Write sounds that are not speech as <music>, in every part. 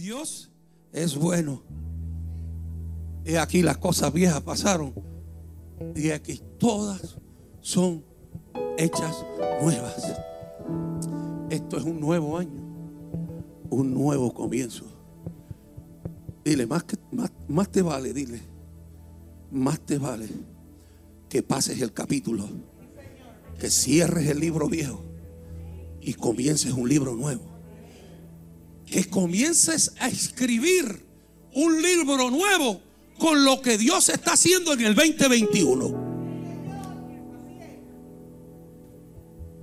Dios es bueno. Y aquí las cosas viejas pasaron. Y aquí todas son hechas nuevas. Esto es un nuevo año. Un nuevo comienzo. Dile, más, que, más, más te vale, dile. Más te vale que pases el capítulo. Que cierres el libro viejo y comiences un libro nuevo. Que comiences a escribir un libro nuevo con lo que Dios está haciendo en el 2021.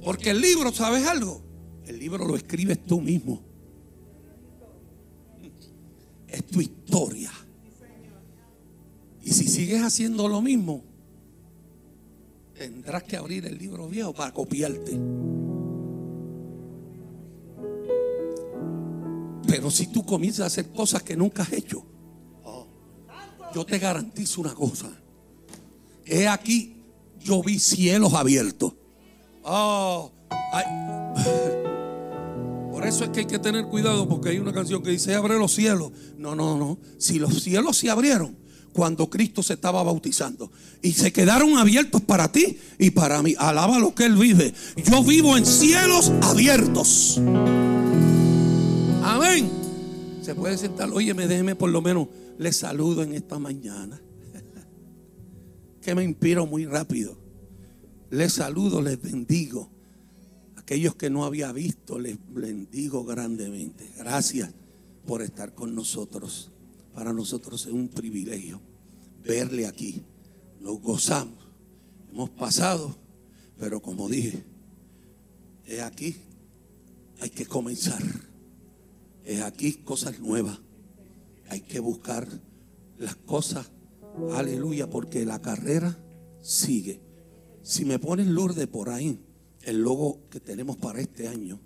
Porque el libro, ¿sabes algo? El libro lo escribes tú mismo. Es tu historia. Y si sigues haciendo lo mismo, tendrás que abrir el libro viejo para copiarte. Pero si tú comienzas a hacer cosas que nunca has hecho, yo te garantizo una cosa. He aquí, yo vi cielos abiertos. Oh, Por eso es que hay que tener cuidado porque hay una canción que dice, abre los cielos. No, no, no. Si los cielos se abrieron cuando Cristo se estaba bautizando y se quedaron abiertos para ti y para mí, alaba lo que Él vive. Yo vivo en cielos abiertos. Amén. Se puede sentar, oye, me déjeme por lo menos, le saludo en esta mañana. <laughs> que me inspiro muy rápido. Les saludo, les bendigo. Aquellos que no había visto, les bendigo grandemente. Gracias por estar con nosotros. Para nosotros es un privilegio verle aquí. Nos gozamos. Hemos pasado, pero como dije, es aquí, hay que comenzar. Es aquí cosas nuevas. Hay que buscar las cosas. Aleluya, porque la carrera sigue. Si me ponen Lourdes por ahí, el logo que tenemos para este año.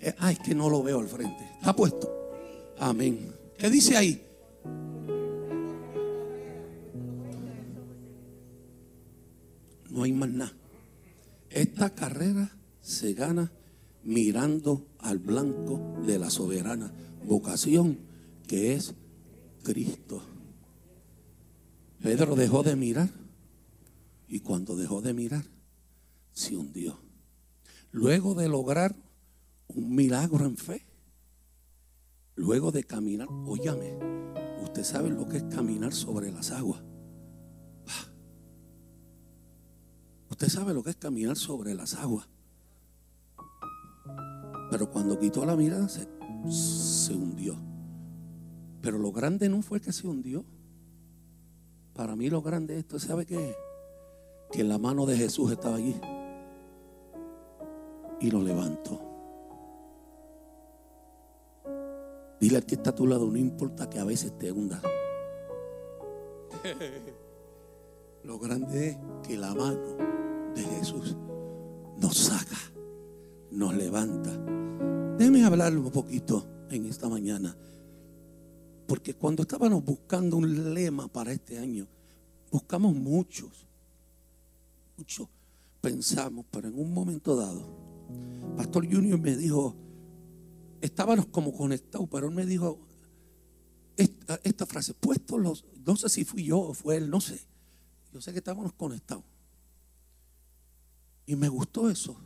Eh, ay, es que no lo veo al frente. Está puesto. Amén. ¿Qué dice ahí? No hay más nada. Esta carrera se gana mirando al blanco de la soberana vocación que es Cristo. Pedro dejó de mirar y cuando dejó de mirar se hundió. Luego de lograr un milagro en fe, luego de caminar, óyame, usted sabe lo que es caminar sobre las aguas. Usted sabe lo que es caminar sobre las aguas. Pero cuando quitó la mirada se, se hundió. Pero lo grande no fue que se hundió. Para mí lo grande es esto, ¿sabe qué? Que la mano de Jesús estaba allí. Y lo levantó. Dile al que está a tu lado, no importa que a veces te hunda. <laughs> Lo grande es que la mano de Jesús nos saca nos levanta. Déjeme hablar un poquito en esta mañana. Porque cuando estábamos buscando un lema para este año, buscamos muchos. Muchos pensamos, pero en un momento dado, Pastor Junior me dijo, estábamos como conectados, pero él me dijo esta, frase, puesto los, no sé si fui yo o fue él, no sé. Yo sé que estábamos conectados. Y me gustó eso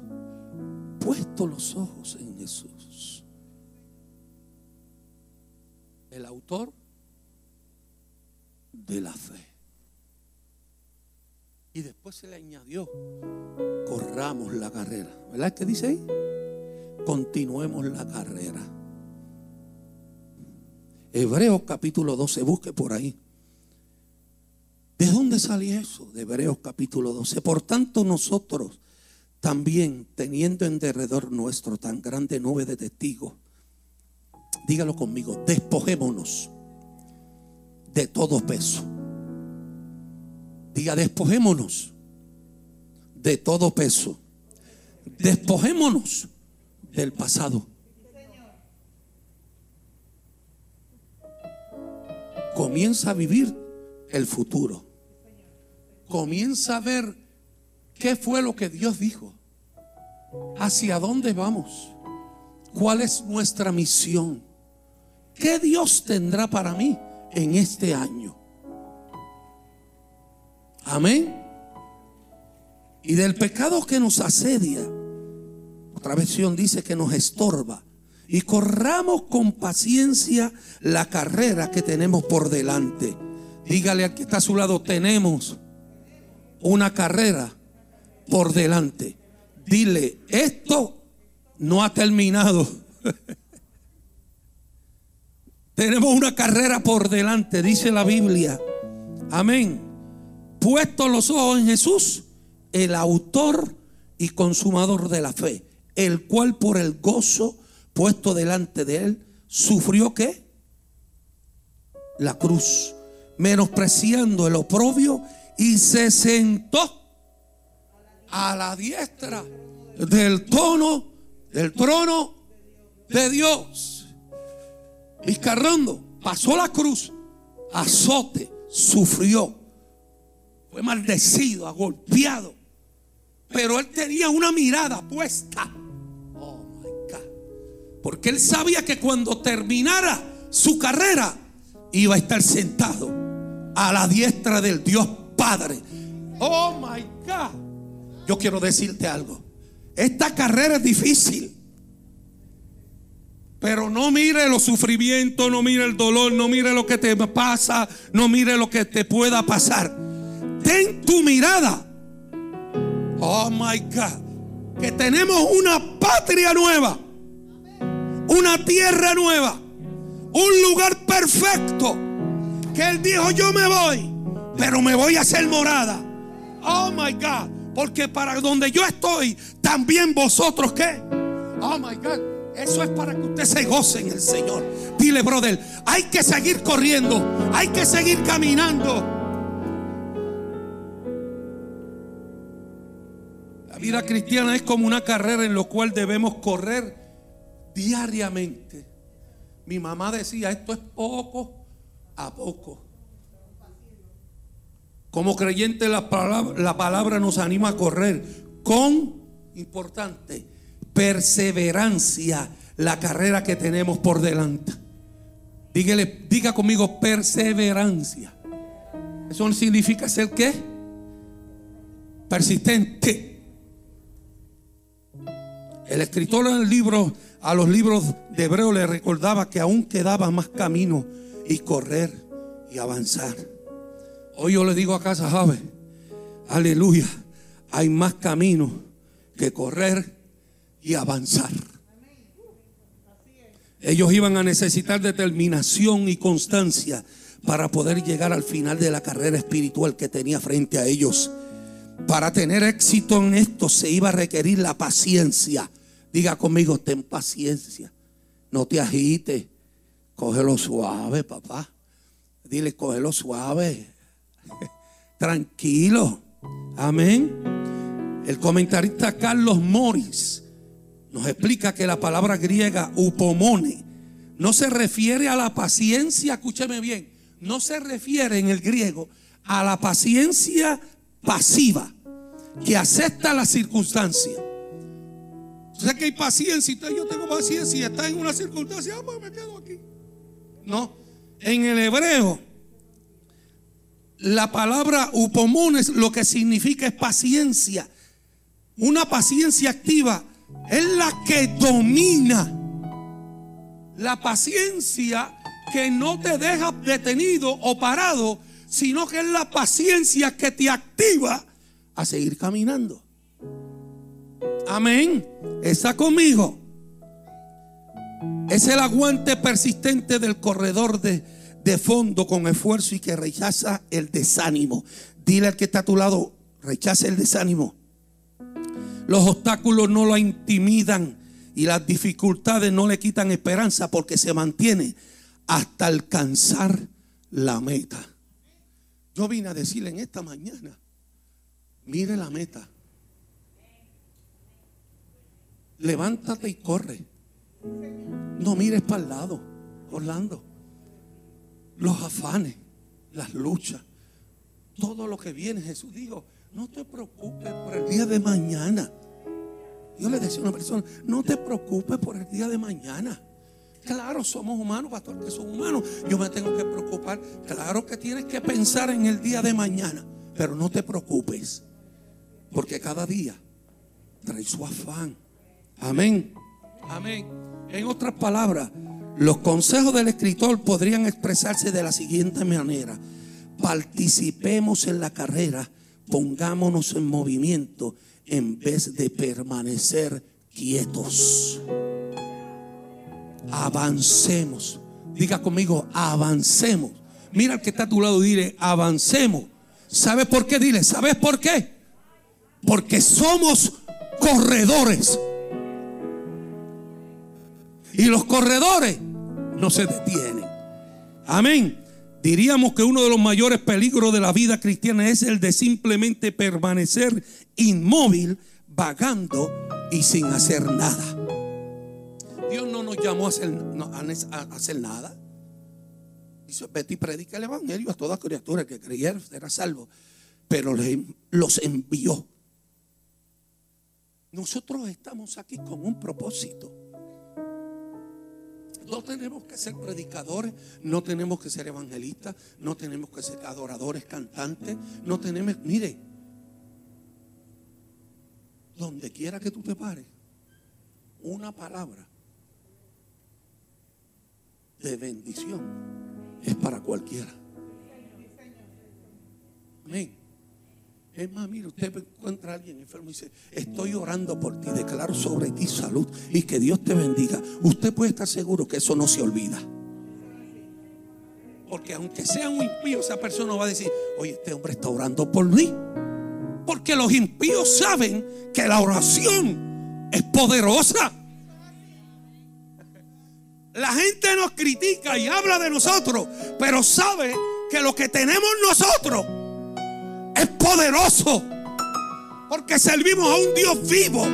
puesto los ojos en Jesús. El autor de la fe. Y después se le añadió, corramos la carrera. ¿Verdad que dice ahí? Continuemos la carrera. Hebreos capítulo 12, busque por ahí. ¿De dónde sale eso? De Hebreos capítulo 12. Por tanto nosotros también teniendo en derredor nuestro tan grande nube de testigos, dígalo conmigo, despojémonos de todo peso. Diga, despojémonos de todo peso. Despojémonos del pasado. Comienza a vivir el futuro. Comienza a ver ¿Qué fue lo que Dios dijo? ¿Hacia dónde vamos? cuál es nuestra misión. ¿Qué Dios tendrá para mí en este año? Amén. Y del pecado que nos asedia, otra versión dice que nos estorba. Y corramos con paciencia la carrera que tenemos por delante. Dígale al que está a su lado, tenemos una carrera por delante. Dile, esto no ha terminado. <laughs> Tenemos una carrera por delante, dice la Biblia. Amén. Puesto los ojos en Jesús, el autor y consumador de la fe, el cual por el gozo puesto delante de él, sufrió qué? La cruz, menospreciando el oprobio y se sentó a la diestra del tono, del trono de Dios. Vizcarrondo pasó la cruz, azote, sufrió, fue maldecido, agolpeado. Pero él tenía una mirada puesta. Oh my God. Porque él sabía que cuando terminara su carrera iba a estar sentado a la diestra del Dios Padre. Oh my God. Yo quiero decirte algo. Esta carrera es difícil. Pero no mire los sufrimientos, no mire el dolor, no mire lo que te pasa, no mire lo que te pueda pasar. Ten tu mirada. Oh my God. Que tenemos una patria nueva. Una tierra nueva. Un lugar perfecto. Que Él dijo, yo me voy. Pero me voy a hacer morada. Oh my God. Porque para donde yo estoy, también vosotros qué. Oh my God. Eso es para que usted se goce en el Señor. Dile, brother, hay que seguir corriendo, hay que seguir caminando. La vida cristiana es como una carrera en la cual debemos correr diariamente. Mi mamá decía, esto es poco a poco. Como creyente la palabra, la palabra nos anima a correr con, importante, perseverancia la carrera que tenemos por delante. Dígale, diga conmigo perseverancia. Eso significa ser qué? Persistente. El escritor en el libro, a los libros de Hebreo le recordaba que aún quedaba más camino y correr y avanzar. Hoy yo le digo a Casa Jave, aleluya, hay más camino que correr y avanzar. Ellos iban a necesitar determinación y constancia para poder llegar al final de la carrera espiritual que tenía frente a ellos. Para tener éxito en esto se iba a requerir la paciencia. Diga conmigo, ten paciencia. No te agites. Cógelo suave, papá. Dile, cógelo suave. Tranquilo. Amén. El comentarista Carlos Morris nos explica que la palabra griega upomone no se refiere a la paciencia, escúcheme bien, no se refiere en el griego a la paciencia pasiva que acepta la circunstancia. O sea que hay paciencia, y yo tengo paciencia y está en una circunstancia, ah, pues me quedo aquí. No, en el hebreo la palabra upomones lo que significa es paciencia, una paciencia activa es la que domina. La paciencia que no te deja detenido o parado, sino que es la paciencia que te activa a seguir caminando. Amén. Está conmigo. Es el aguante persistente del corredor de, de fondo con esfuerzo y que rechaza el desánimo. Dile al que está a tu lado, rechaza el desánimo. Los obstáculos no lo intimidan y las dificultades no le quitan esperanza porque se mantiene hasta alcanzar la meta. Yo vine a decirle en esta mañana, mire la meta. Levántate y corre. No mires para el lado, Orlando. Los afanes, las luchas, todo lo que viene. Jesús dijo, no te preocupes por el día de mañana. Yo le decía a una persona, no te preocupes por el día de mañana. Claro, somos humanos, pastor, que somos humanos. Yo me tengo que preocupar. Claro que tienes que pensar en el día de mañana, pero no te preocupes, porque cada día trae su afán. Amén. Amén. En otras palabras, los consejos del escritor podrían expresarse de la siguiente manera. Participemos en la carrera, pongámonos en movimiento en vez de permanecer quietos. Avancemos. Diga conmigo, avancemos. Mira al que está a tu lado y dile, avancemos. ¿Sabes por qué? Dile, ¿sabes por qué? Porque somos corredores. Y los corredores no se detienen. Amén. Diríamos que uno de los mayores peligros de la vida cristiana es el de simplemente permanecer inmóvil, vagando y sin hacer nada. Dios no nos llamó a hacer, nada. Dice, vete y predica el evangelio a toda criatura que creyera será salvo. Pero los envió. Nosotros estamos aquí con un propósito. No tenemos que ser predicadores, no tenemos que ser evangelistas, no tenemos que ser adoradores, cantantes, no tenemos, mire, donde quiera que tú te pares, una palabra de bendición es para cualquiera. Amén. Es más, mire, usted encuentra a alguien enfermo y dice, estoy orando por ti, declaro sobre ti salud y que Dios te bendiga. Usted puede estar seguro que eso no se olvida. Porque aunque sea un impío, esa persona va a decir, oye, este hombre está orando por mí. Porque los impíos saben que la oración es poderosa. La gente nos critica y habla de nosotros, pero sabe que lo que tenemos nosotros es poderoso. Porque servimos a un Dios vivo.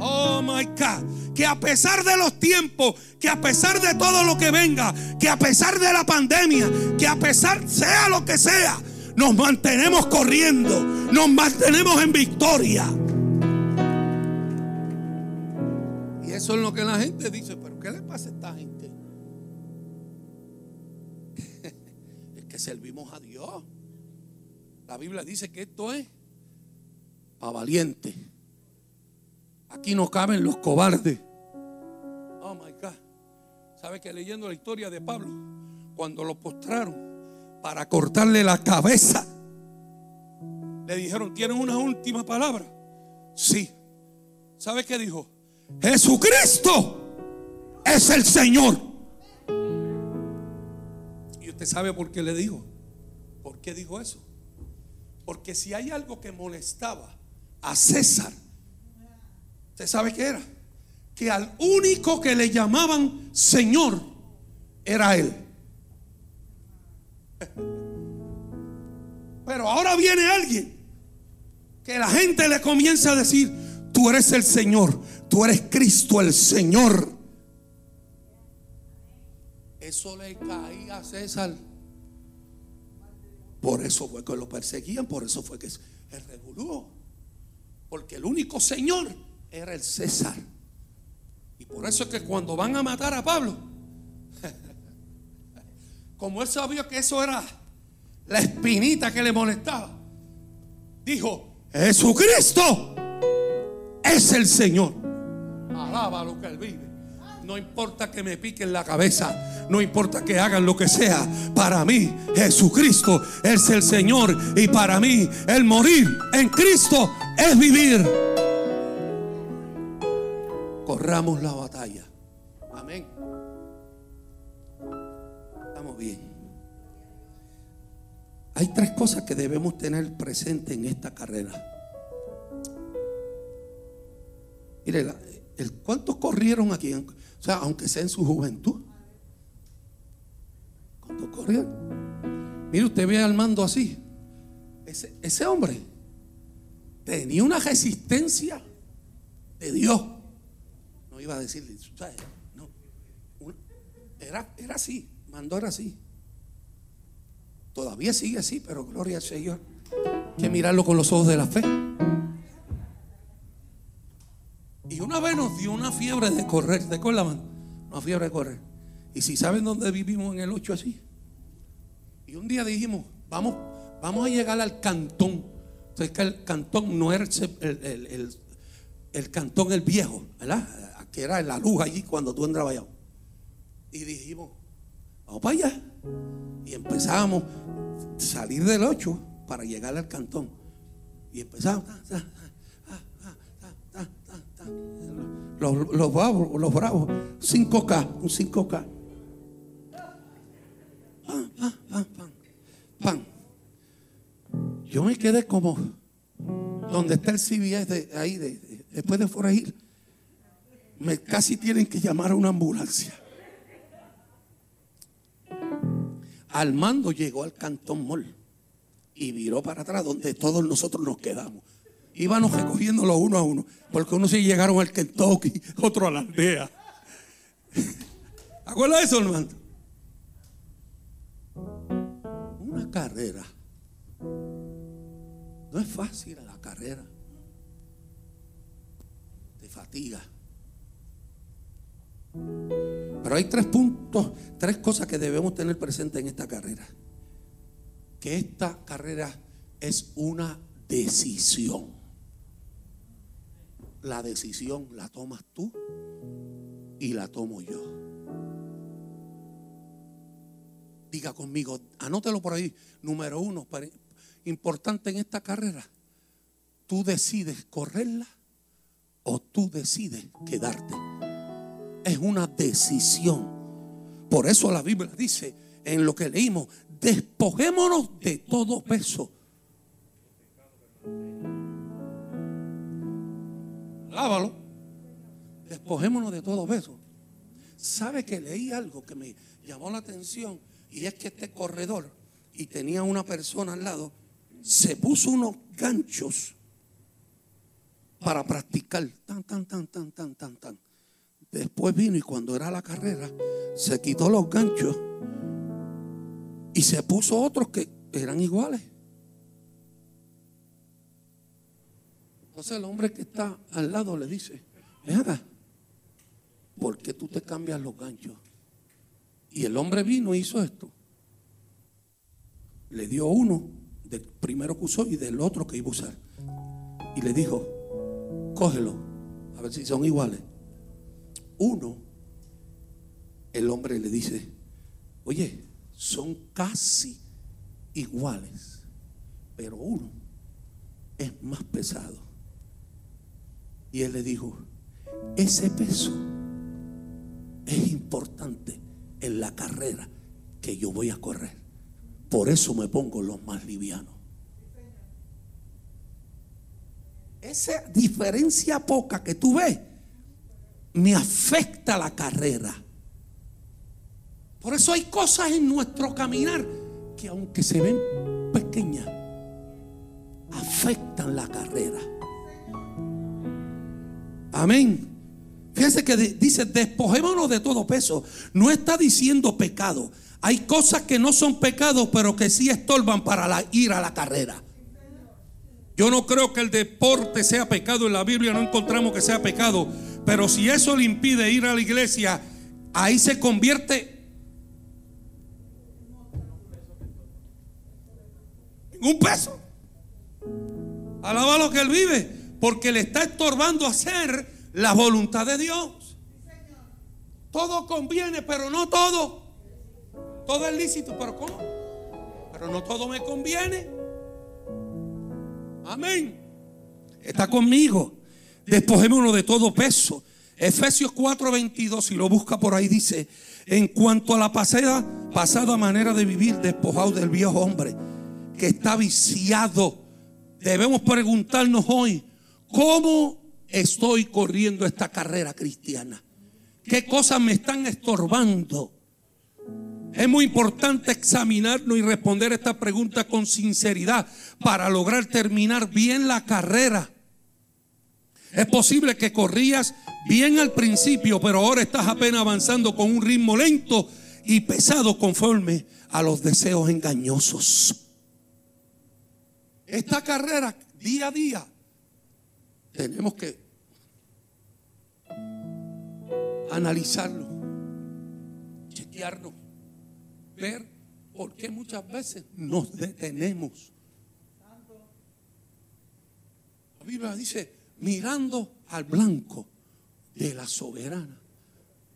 Oh my God. Que a pesar de los tiempos, que a pesar de todo lo que venga, que a pesar de la pandemia, que a pesar sea lo que sea, nos mantenemos corriendo, nos mantenemos en victoria. Y eso es lo que la gente dice, pero ¿qué le pasa a esta gente? <laughs> es que servimos a Dios. La Biblia dice que esto es para valiente. Aquí no caben los cobardes. Oh my God. ¿Sabe que leyendo la historia de Pablo, cuando lo postraron para cortarle la cabeza, le dijeron, ¿tienen una última palabra? Sí. ¿Sabe qué dijo? Jesucristo es el Señor. Y usted sabe por qué le dijo. ¿Por qué dijo eso? Porque si hay algo que molestaba a César, ¿usted sabe qué era? Que al único que le llamaban Señor era Él. Pero ahora viene alguien que la gente le comienza a decir, tú eres el Señor, tú eres Cristo el Señor. Eso le caía a César por eso fue que lo perseguían, por eso fue que se revolvió. Porque el único Señor era el César. Y por eso es que cuando van a matar a Pablo, <laughs> como él sabía que eso era la espinita que le molestaba, dijo, Jesucristo es el Señor. Alaba lo que él vive. No importa que me piquen la cabeza. No importa que hagan lo que sea. Para mí, Jesucristo es el Señor. Y para mí, el morir en Cristo es vivir. Corramos la batalla. Amén. Estamos bien. Hay tres cosas que debemos tener presente en esta carrera. Mire, ¿cuántos corrieron aquí? O sea, aunque sea en su juventud. Cuando corrió. Mire, usted ve al mando así. Ese, hombre tenía una resistencia de Dios. No iba a decirle, no. Era, era así, mandó era así. Todavía sigue así, pero gloria al Señor. Hay que mirarlo con los ojos de la fe. Una vez nos dio una fiebre de correr, ¿te acuerdas, Una fiebre de correr. Y si saben dónde vivimos en el 8 así. Y un día dijimos, vamos, vamos a llegar al cantón. Entonces que el cantón no era el, el, cantón el viejo, ¿verdad? Que era la luz allí cuando tú entrabas allá. Y dijimos, vamos para allá. Y empezamos a salir del 8 para llegar al cantón. Y empezamos. Los, los, bravos, los bravos, 5K, un 5K. Pan, Yo me quedé como donde está el CBS ahí, después de forajir. Me casi tienen que llamar a una ambulancia. Al mando llegó al Cantón Mall y viró para atrás donde todos nosotros nos quedamos. Íbamos recogiéndolo uno a uno, porque unos se llegaron al Kentucky, <laughs> otro a la aldea. <laughs> ¿Acuerdas eso, hermano? Una carrera. No es fácil la carrera. Te fatiga. Pero hay tres puntos, tres cosas que debemos tener presente en esta carrera. Que esta carrera es una decisión. La decisión la tomas tú y la tomo yo. Diga conmigo, anótelo por ahí. Número uno, importante en esta carrera. Tú decides correrla o tú decides quedarte. Es una decisión. Por eso la Biblia dice en lo que leímos, despojémonos de todo peso. Lávalo. Despojémonos de todo peso. ¿Sabe que leí algo que me llamó la atención? Y es que este corredor, y tenía una persona al lado, se puso unos ganchos para practicar. Tan, tan, tan, tan, tan, tan, tan. Después vino y cuando era la carrera, se quitó los ganchos y se puso otros que eran iguales. Entonces el hombre que está al lado le dice, venga, ¿por qué tú te cambias los ganchos? Y el hombre vino y hizo esto. Le dio uno del primero que usó y del otro que iba a usar. Y le dijo, cógelo, a ver si son iguales. Uno, el hombre le dice, oye, son casi iguales, pero uno es más pesado. Y él le dijo, ese peso es importante en la carrera que yo voy a correr. Por eso me pongo los más livianos. Esa diferencia poca que tú ves me afecta la carrera. Por eso hay cosas en nuestro caminar que aunque se ven pequeñas, afectan la carrera. Amén. Fíjense que dice, despojémonos de todo peso. No está diciendo pecado. Hay cosas que no son pecados, pero que sí estorban para ir a la carrera. Yo no creo que el deporte sea pecado. En la Biblia no encontramos que sea pecado. Pero si eso le impide ir a la iglesia, ahí se convierte en un peso. Alaba lo que él vive, porque le está estorbando hacer la voluntad de Dios. Todo conviene, pero no todo. Todo es lícito, pero ¿cómo? Pero no todo me conviene. Amén. Está conmigo. Despojémonos de todo peso. Efesios 4:22, si lo busca por ahí, dice, en cuanto a la pasada, pasada manera de vivir, despojado del viejo hombre que está viciado, debemos preguntarnos hoy, ¿cómo estoy corriendo esta carrera cristiana? ¿Qué cosas me están estorbando? Es muy importante examinarnos y responder esta pregunta con sinceridad para lograr terminar bien la carrera. Es posible que corrías bien al principio, pero ahora estás apenas avanzando con un ritmo lento y pesado conforme a los deseos engañosos. Esta carrera, día a día, tenemos que analizarlo, chequearlo, ver por qué muchas veces nos detenemos. La Biblia dice, mirando al blanco de la soberana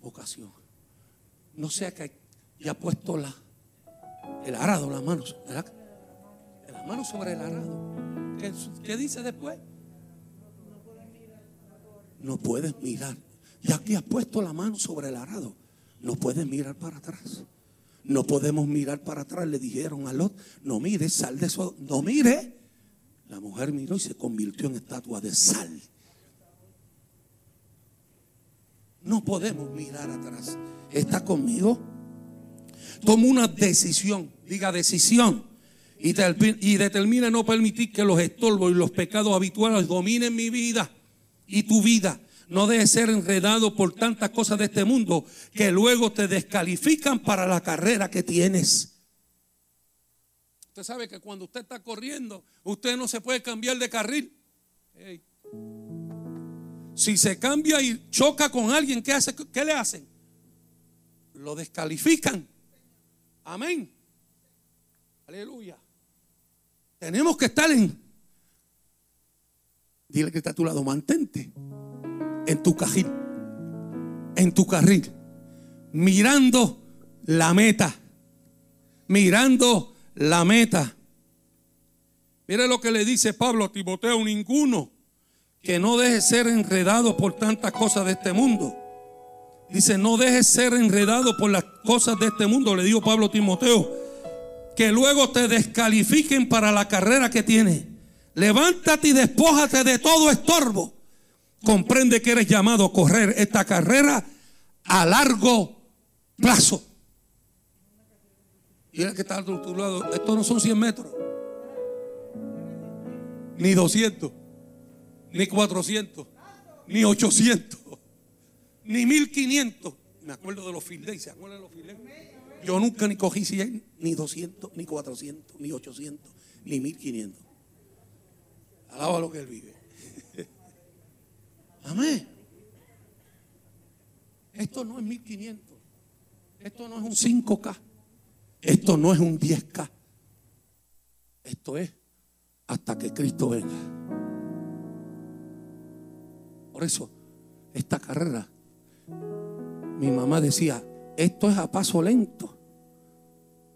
vocación. No sea que haya puesto la, el arado, las manos, la mano sobre el arado. ¿Qué, ¿Qué dice después? No puedes mirar. Ya que has puesto la mano sobre el arado, no puedes mirar para atrás. No podemos mirar para atrás. Le dijeron a Lot, no mire, sal de eso, no mire. La mujer miró y se convirtió en estatua de sal. No podemos mirar atrás. ¿Está conmigo? Toma una decisión. Diga decisión. Y, determina no permitir que los estorbos y los pecados habituales dominen mi vida y tu vida. No dejes ser enredado por tantas cosas de este mundo que luego te descalifican para la carrera que tienes. Usted sabe que cuando usted está corriendo, usted no se puede cambiar de carril. Si se cambia y choca con alguien, ¿qué, hace? ¿qué le hacen? Lo descalifican. Amén. Aleluya. Tenemos que estar en. Dile que está a tu lado, mantente en tu carril, en tu carril, mirando la meta, mirando la meta. Mire lo que le dice Pablo a Timoteo, ninguno que no deje ser enredado por tantas cosas de este mundo. Dice, no dejes ser enredado por las cosas de este mundo, le dijo Pablo a Timoteo, que luego te descalifiquen para la carrera que tienes. Levántate y despójate de todo estorbo comprende que eres llamado a correr esta carrera a largo plazo. Y el que está a tu lado, esto no son 100 metros, ni 200, ni 400, ni 800, ni 1500. Me acuerdo de los field ¿se acuerdan de los field Yo nunca ni cogí 100, ni 200, ni 400, ni 800, ni 1500. Alaba lo que él vive. Amén. Esto no es 1500. Esto no es un 5K. Esto no es un 10K. Esto es hasta que Cristo venga. Por eso, esta carrera, mi mamá decía, esto es a paso lento,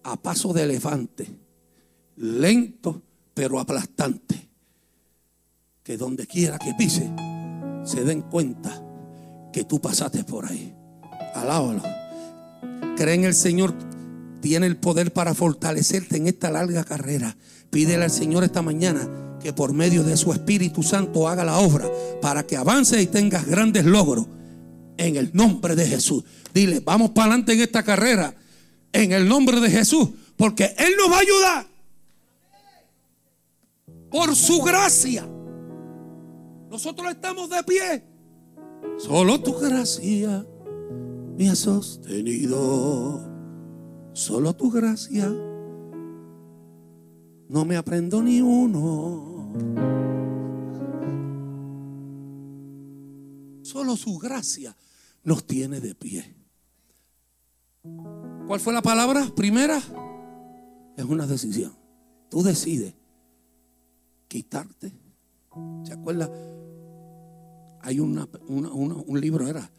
a paso de elefante, lento pero aplastante, que donde quiera que pise, se den cuenta que tú pasaste por ahí. Alábalo. Cree en el Señor. Tiene el poder para fortalecerte en esta larga carrera. Pídele al Señor esta mañana que por medio de su Espíritu Santo haga la obra para que avances y tengas grandes logros. En el nombre de Jesús. Dile, vamos para adelante en esta carrera. En el nombre de Jesús. Porque Él nos va a ayudar. Por su gracia. Nosotros estamos de pie. Solo tu gracia me ha sostenido. Solo tu gracia. No me aprendo ni uno. Solo su gracia nos tiene de pie. ¿Cuál fue la palabra primera? Es una decisión. Tú decides quitarte. ¿Se acuerda? Hay una, un libro, era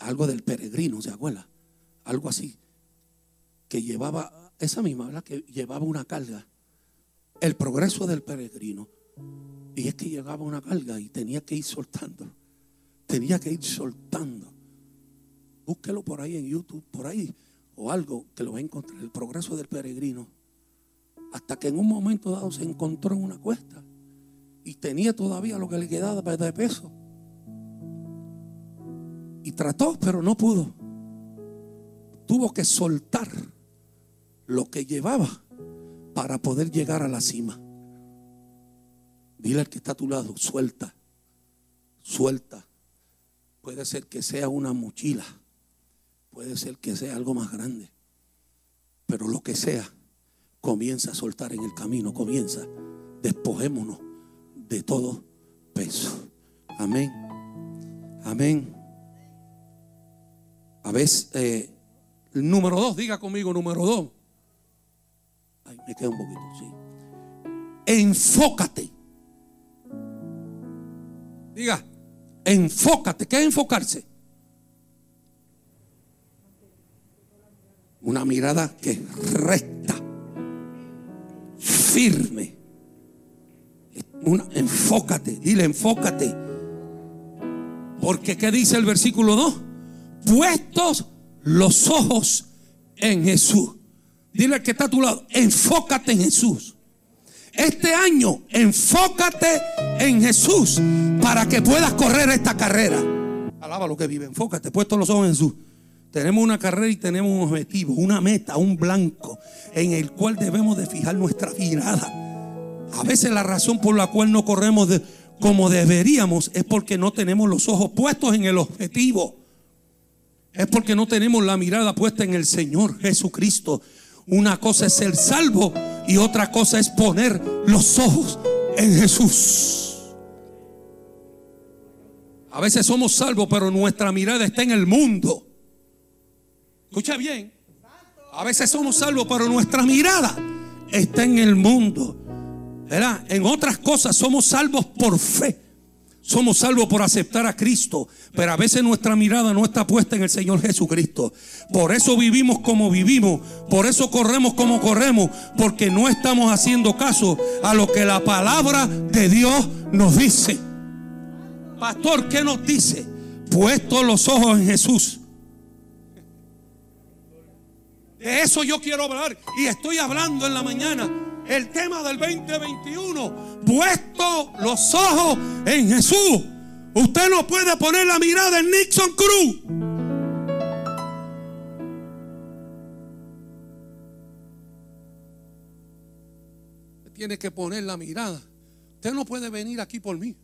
algo del peregrino, ¿se acuerda? Algo así, que llevaba, esa misma, ¿verdad? Que llevaba una carga, el progreso del peregrino. Y es que llevaba una carga y tenía que ir soltando, tenía que ir soltando. Búsquelo por ahí en YouTube, por ahí, o algo que lo va a encontrar, el progreso del peregrino. Hasta que en un momento dado se encontró en una cuesta y tenía todavía lo que le quedaba de peso. Y trató, pero no pudo. Tuvo que soltar lo que llevaba para poder llegar a la cima. Dile al que está a tu lado, suelta, suelta. Puede ser que sea una mochila, puede ser que sea algo más grande, pero lo que sea, comienza a soltar en el camino, comienza. Despojémonos de todo peso. Amén. Amén. A veces, eh, número dos, diga conmigo, número dos. Ay, me queda un poquito, sí. Enfócate. Diga, enfócate. ¿Qué es enfocarse? Una mirada que es recta, firme. Enfócate, dile, enfócate. Porque ¿qué dice el versículo 2? Puestos los ojos en Jesús. Dile al que está a tu lado, enfócate en Jesús. Este año, enfócate en Jesús para que puedas correr esta carrera. Alaba lo que vive, enfócate, puestos los ojos en Jesús. Tenemos una carrera y tenemos un objetivo, una meta, un blanco en el cual debemos de fijar nuestra mirada. A veces la razón por la cual no corremos como deberíamos es porque no tenemos los ojos puestos en el objetivo. Es porque no tenemos la mirada puesta en el Señor Jesucristo. Una cosa es ser salvo y otra cosa es poner los ojos en Jesús. A veces somos salvos, pero nuestra mirada está en el mundo. Escucha bien. A veces somos salvos, pero nuestra mirada está en el mundo. ¿Verdad? En otras cosas somos salvos por fe. Somos salvos por aceptar a Cristo, pero a veces nuestra mirada no está puesta en el Señor Jesucristo. Por eso vivimos como vivimos, por eso corremos como corremos, porque no estamos haciendo caso a lo que la palabra de Dios nos dice. Pastor, ¿qué nos dice? Puesto los ojos en Jesús. De eso yo quiero hablar y estoy hablando en la mañana. El tema del 2021, puesto los ojos en Jesús. Usted no puede poner la mirada en Nixon Cruz. Tiene que poner la mirada. Usted no puede venir aquí por mí.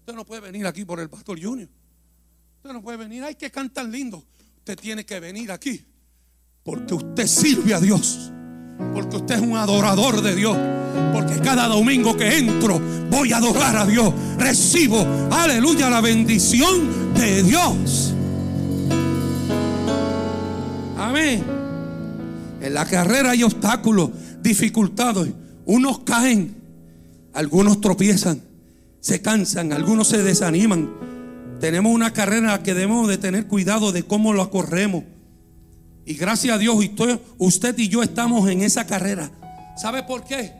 Usted no puede venir aquí por el pastor Junior. Usted no puede venir, ay, que cantan lindo. Usted tiene que venir aquí porque usted sirve a Dios. Porque usted es un adorador de Dios. Porque cada domingo que entro voy a adorar a Dios. Recibo, aleluya, la bendición de Dios. Amén. En la carrera hay obstáculos, dificultades. Unos caen, algunos tropiezan, se cansan, algunos se desaniman. Tenemos una carrera que debemos de tener cuidado de cómo la corremos. Y gracias a Dios, usted y yo estamos en esa carrera. ¿Sabe por qué?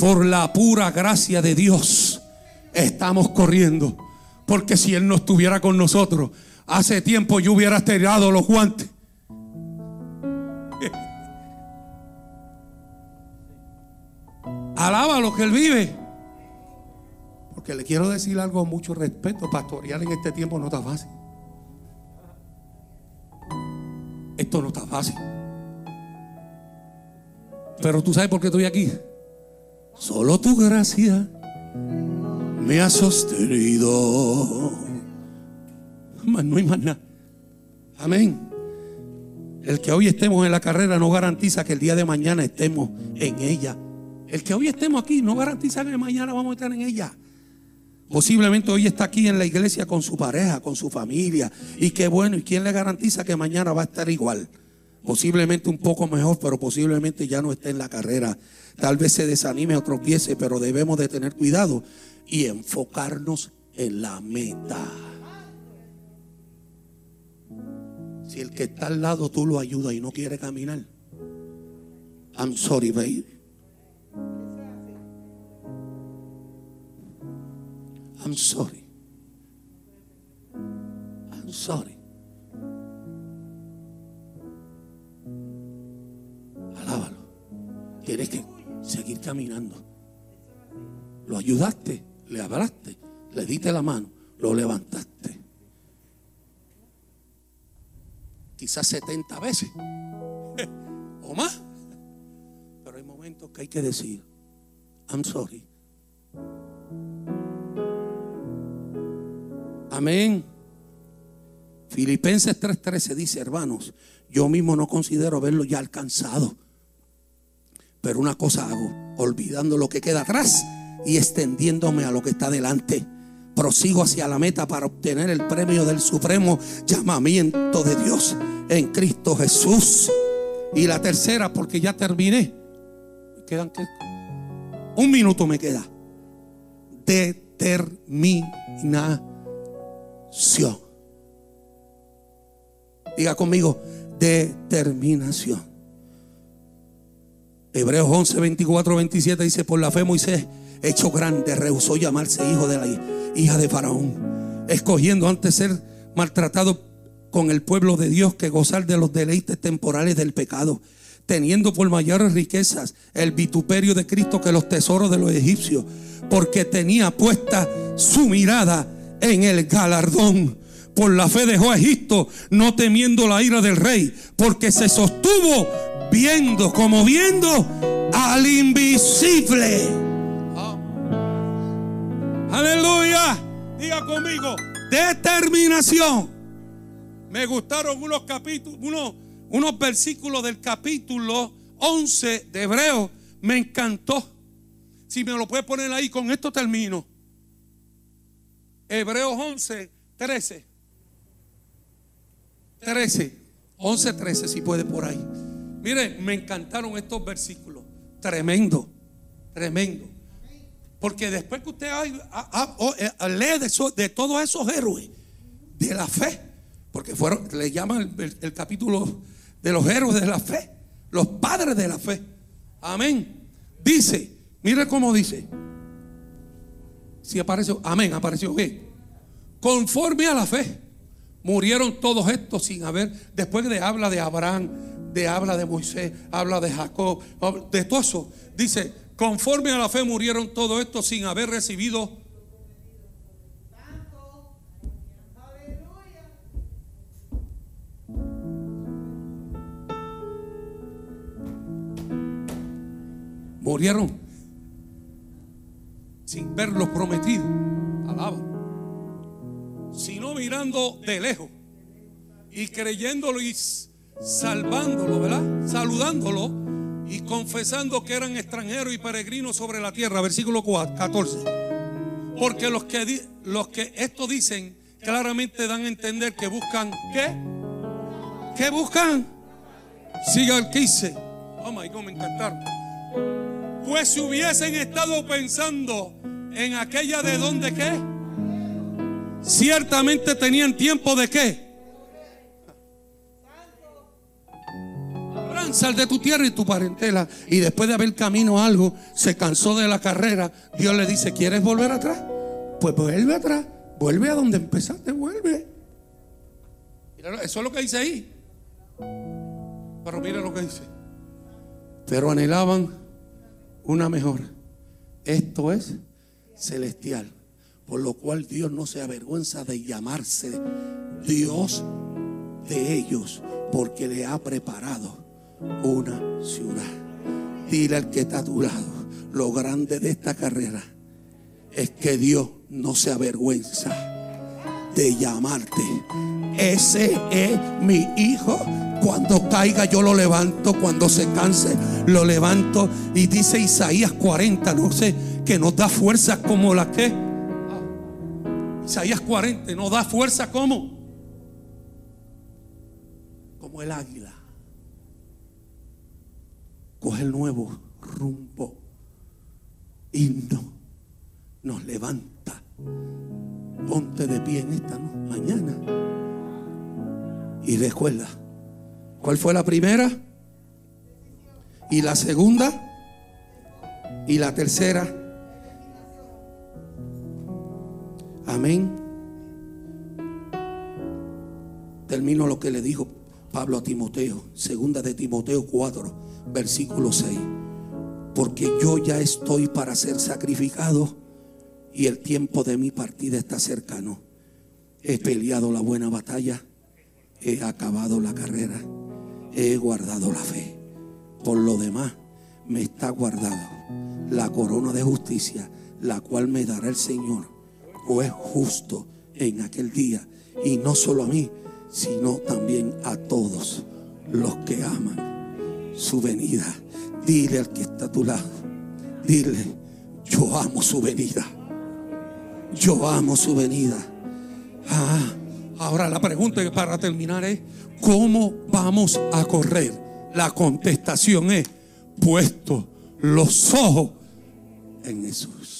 Por la pura gracia de Dios estamos corriendo. Porque si Él no estuviera con nosotros, hace tiempo yo hubiera tirado los guantes. Alaba lo que Él vive. Porque le quiero decir algo con mucho respeto. Pastorear en este tiempo no está fácil. Esto no está fácil. Pero tú sabes por qué estoy aquí. Solo tu gracia me ha sostenido. no hay más nada. Amén. El que hoy estemos en la carrera no garantiza que el día de mañana estemos en ella. El que hoy estemos aquí no garantiza que mañana vamos a estar en ella. Posiblemente hoy está aquí en la iglesia con su pareja, con su familia. Y qué bueno, ¿y quién le garantiza que mañana va a estar igual? Posiblemente un poco mejor, pero posiblemente ya no esté en la carrera. Tal vez se desanime o tropiece, pero debemos de tener cuidado y enfocarnos en la meta. Si el que está al lado tú lo ayudas y no quiere caminar, I'm sorry, baby. I'm sorry. I'm sorry. Alábalo. Tienes que seguir caminando. Lo ayudaste, le hablaste, le diste la mano, lo levantaste. Quizás 70 veces <laughs> o más. Pero hay momentos que hay que decir, I'm sorry. Amén. Filipenses 3:13 dice, hermanos, yo mismo no considero haberlo ya alcanzado. Pero una cosa hago, olvidando lo que queda atrás y extendiéndome a lo que está delante prosigo hacia la meta para obtener el premio del supremo llamamiento de Dios en Cristo Jesús. Y la tercera, porque ya terminé. Quedan ¿qué? un minuto me queda. Diga conmigo, determinación. Hebreos 11, 24, 27 dice, por la fe Moisés, hecho grande, rehusó llamarse hijo de la hija de Faraón, escogiendo antes ser maltratado con el pueblo de Dios que gozar de los deleites temporales del pecado, teniendo por mayores riquezas el vituperio de Cristo que los tesoros de los egipcios, porque tenía puesta su mirada en el galardón. Por la fe dejó a Egipto, no temiendo la ira del rey, porque se sostuvo viendo, como viendo al invisible. Aleluya. Diga conmigo, determinación. Me gustaron unos capítulos, unos, unos versículos del capítulo 11 de Hebreo. Me encantó. Si me lo puede poner ahí, con esto termino. Hebreos 11, 13. 13. 11, 13, si puede por ahí. Mire, me encantaron estos versículos. Tremendo, tremendo. Porque después que usted eh, lee de, todos esos héroes de la fe, porque fueron, le llaman el, capítulo de los héroes de la fe, los padres de la fe. Amén. Dice, mire cómo dice. Si apareció, amén, apareció bien. Conforme a la fe, murieron todos estos sin haber, después de habla de Abraham, de habla de Moisés, habla de Jacob, de todo eso. Dice, conforme a la fe murieron todo esto sin haber recibido. Murieron sin ver los prometidos. Alaba. Sino mirando de lejos y creyéndolo y salvándolo, ¿verdad? Saludándolo y confesando que eran extranjeros y peregrinos sobre la tierra. Versículo 14. Porque los que, los que esto dicen claramente dan a entender que buscan, ¿qué? ¿Qué buscan? Siga el que dice. Oh my God, me encantaron. Pues si hubiesen estado pensando en aquella de donde qué, ciertamente tenían tiempo de qué sal de tu tierra y tu parentela. Y después de haber camino algo, se cansó de la carrera. Dios le dice, ¿quieres volver atrás? Pues vuelve atrás. Vuelve a donde empezaste, vuelve. eso es lo que dice ahí. Pero mira lo que dice. Pero anhelaban una mejor. Esto es celestial. Por lo cual Dios no se avergüenza de llamarse Dios de ellos, porque le ha preparado una ciudad. Dile al que está a tu lado, lo grande de esta carrera es que Dios no se avergüenza de llamarte. Ese es mi hijo. Cuando caiga yo lo levanto, cuando se canse lo levanto. Y dice Isaías 40, no sé, que nos da fuerza como la que. Isaías 40 nos da fuerza como. Como el águila coge el nuevo rumbo y no nos levanta. Ponte de pie en esta mañana y recuerda, ¿cuál fue la primera? Y la segunda y la tercera. Amén. Termino lo que le dijo Pablo a Timoteo, segunda de Timoteo 4 versículo 6. Porque yo ya estoy para ser sacrificado y el tiempo de mi partida está cercano. He peleado la buena batalla, he acabado la carrera, he guardado la fe. Por lo demás, me está guardado la corona de justicia, la cual me dará el Señor, o es justo en aquel día, y no solo a mí, sino también a todos los que aman su venida. Dile al que está a tu lado, dile, yo amo su venida. Yo amo su venida. Ah, ahora la pregunta para terminar es, ¿cómo vamos a correr? La contestación es, puesto los ojos en Jesús.